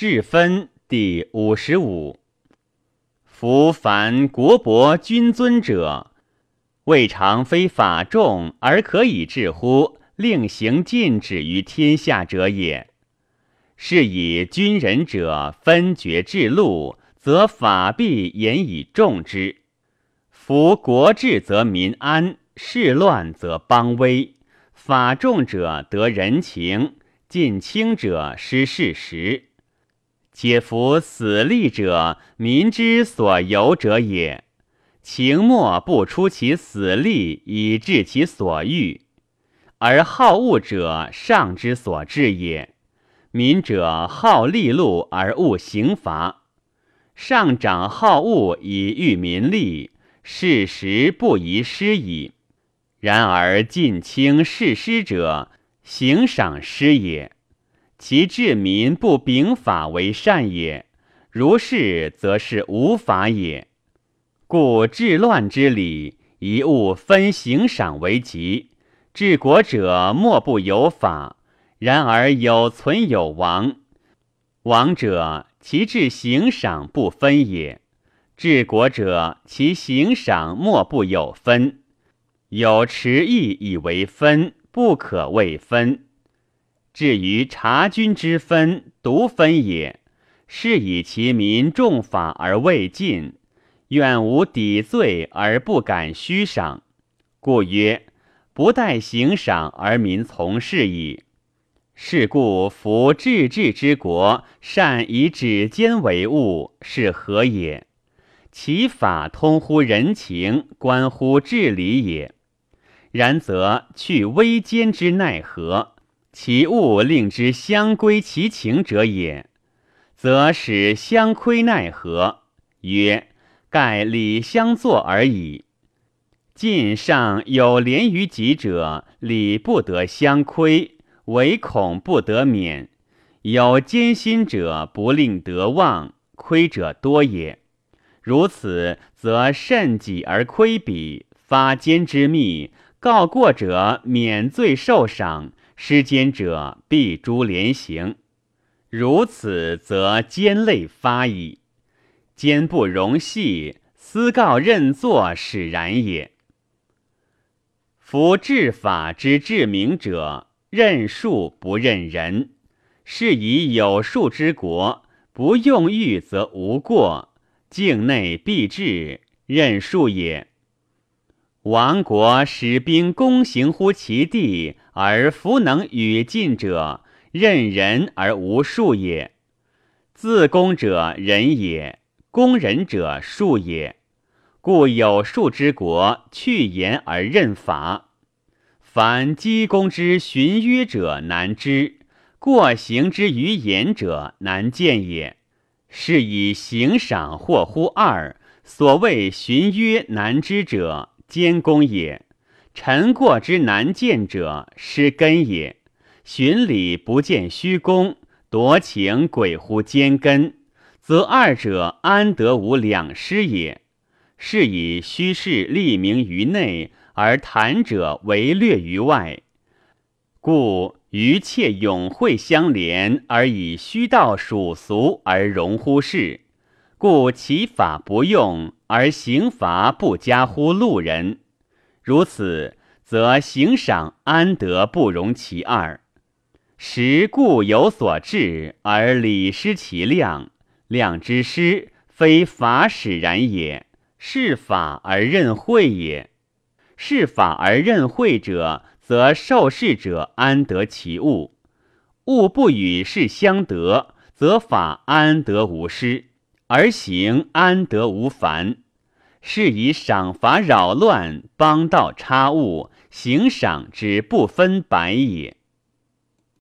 至分第五十五。夫凡国伯君尊者，未尝非法众而可以治乎令行禁止于天下者也。是以君人者分爵治禄，则法必严以重之。夫国治则民安，事乱则邦危。法重者得人情，近轻者失事实。且夫死利者，民之所由者也。情莫不出其死利以治其所欲，而好恶者上之所至也。民者好利禄而恶刑罚，上长好恶以御民利，事实不宜失矣。然而近轻视师者，行赏失也。其治民不秉法为善也。如是，则是无法也。故治乱之理，一物分行赏为吉。治国者莫不有法，然而有存有亡。亡者，其治行赏不分也；治国者，其行赏莫不有分。有持意以为分，不可谓分。至于察君之分，独分也。是以其民重法而未尽，愿无抵罪而不敢虚赏，故曰：不待行赏而民从事矣。是故夫治治之国，善以指尖为物，是何也？其法通乎人情，关乎治理也。然则去微奸之奈何？其物令之相归其情者也，则使相亏奈何？曰：盖礼相作而已。晋上有廉于己者，礼不得相亏，唯恐不得免；有奸心者，不令得望，亏者多也。如此，则慎己而亏彼，发奸之密。告过者免罪受赏，失奸者必诛连刑。如此，则奸类发矣。奸不容细，私告认作使然也。夫治法之治明者，任术不任人。是以有术之国，不用欲则无过，境内必治，任术也。亡国使兵攻行乎其地，而弗能与进者，任人而无术也。自攻者仁也，攻人者术也。故有术之国，去言而任法。凡积功之循约者难知，过行之于言者难见也。是以行赏或乎二，所谓循约难知者。监公也，臣过之难见者，失根也。循礼不见虚功，夺情鬼乎奸根，则二者安得无两失也？是以虚事立名于内，而谈者为略于外。故余切永会相连，而以虚道属俗而容乎世。故其法不用，而刑罚不加乎路人。如此，则行赏安得不容其二？时故有所至，而礼失其量。量之失，非法使然也，是法而任会也。是法而任会者，则受事者安得其物？物不与事相得，则法安得无失？而行安得无烦？是以赏罚扰乱，帮道差误，行赏之不分白也。